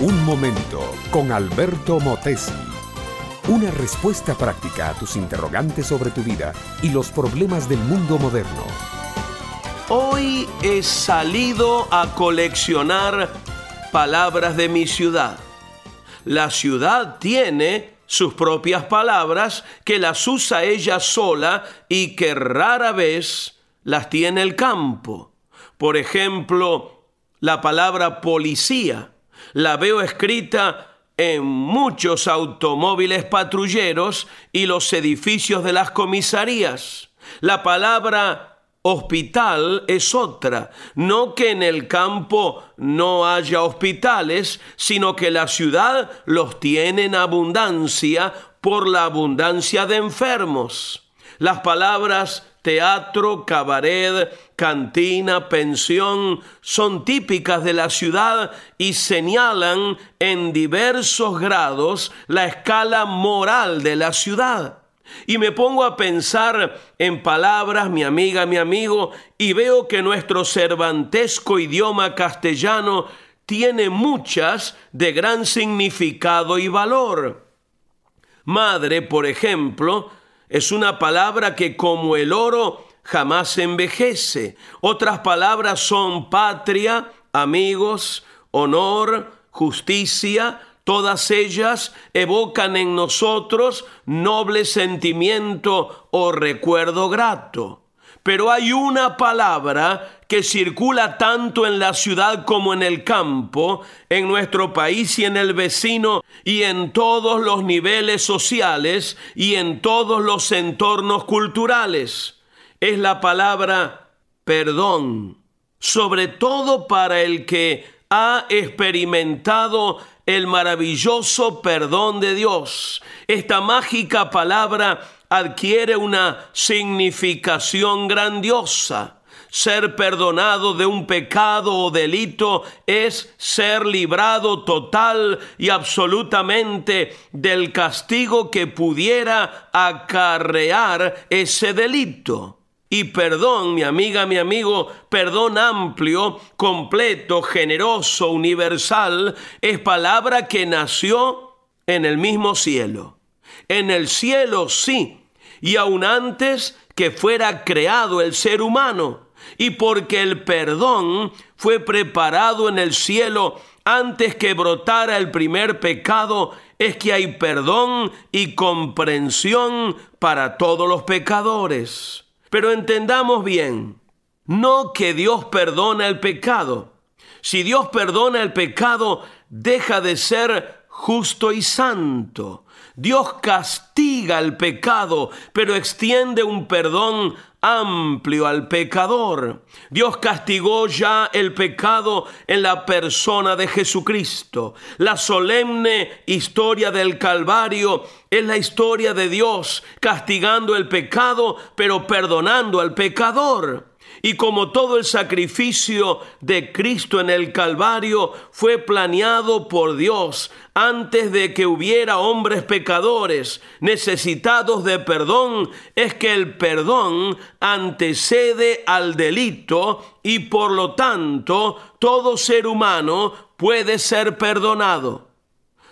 Un momento con Alberto Motesi. Una respuesta práctica a tus interrogantes sobre tu vida y los problemas del mundo moderno. Hoy he salido a coleccionar palabras de mi ciudad. La ciudad tiene sus propias palabras que las usa ella sola y que rara vez las tiene el campo. Por ejemplo, la palabra policía la veo escrita en muchos automóviles patrulleros y los edificios de las comisarías. La palabra hospital es otra. No que en el campo no haya hospitales, sino que la ciudad los tiene en abundancia por la abundancia de enfermos. Las palabras teatro, cabaret, cantina, pensión, son típicas de la ciudad y señalan en diversos grados la escala moral de la ciudad. Y me pongo a pensar en palabras, mi amiga, mi amigo, y veo que nuestro cervantesco idioma castellano tiene muchas de gran significado y valor. Madre, por ejemplo, es una palabra que como el oro jamás envejece. Otras palabras son patria, amigos, honor, justicia. Todas ellas evocan en nosotros noble sentimiento o recuerdo grato. Pero hay una palabra que circula tanto en la ciudad como en el campo, en nuestro país y en el vecino, y en todos los niveles sociales y en todos los entornos culturales. Es la palabra perdón, sobre todo para el que ha experimentado el maravilloso perdón de Dios. Esta mágica palabra adquiere una significación grandiosa. Ser perdonado de un pecado o delito es ser librado total y absolutamente del castigo que pudiera acarrear ese delito. Y perdón, mi amiga, mi amigo, perdón amplio, completo, generoso, universal, es palabra que nació en el mismo cielo. En el cielo sí, y aún antes que fuera creado el ser humano, y porque el perdón fue preparado en el cielo antes que brotara el primer pecado, es que hay perdón y comprensión para todos los pecadores. Pero entendamos bien, no que Dios perdona el pecado. Si Dios perdona el pecado, deja de ser justo y santo. Dios castiga el pecado, pero extiende un perdón amplio al pecador. Dios castigó ya el pecado en la persona de Jesucristo. La solemne historia del Calvario es la historia de Dios castigando el pecado, pero perdonando al pecador. Y como todo el sacrificio de Cristo en el Calvario fue planeado por Dios antes de que hubiera hombres pecadores necesitados de perdón, es que el perdón antecede al delito y por lo tanto todo ser humano puede ser perdonado.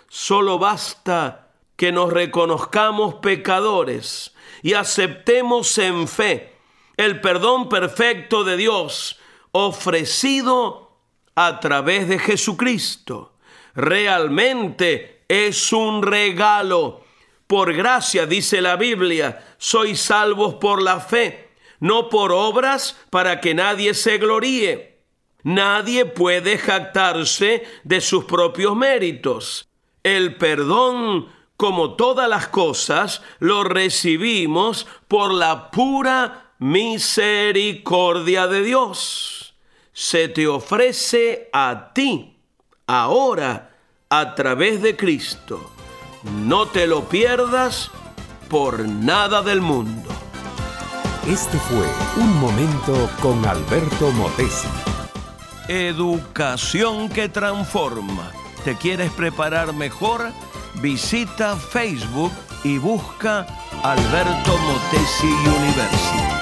Solo basta que nos reconozcamos pecadores y aceptemos en fe el perdón perfecto de Dios ofrecido a través de Jesucristo. Realmente es un regalo. Por gracia, dice la Biblia, sois salvos por la fe, no por obras para que nadie se gloríe. Nadie puede jactarse de sus propios méritos. El perdón, como todas las cosas, lo recibimos por la pura misericordia de Dios se te ofrece a ti ahora a través de Cristo. No te lo pierdas por nada del mundo. Este fue Un Momento con Alberto Motesi. Educación que transforma. ¿Te quieres preparar mejor? Visita Facebook y busca Alberto Motesi University.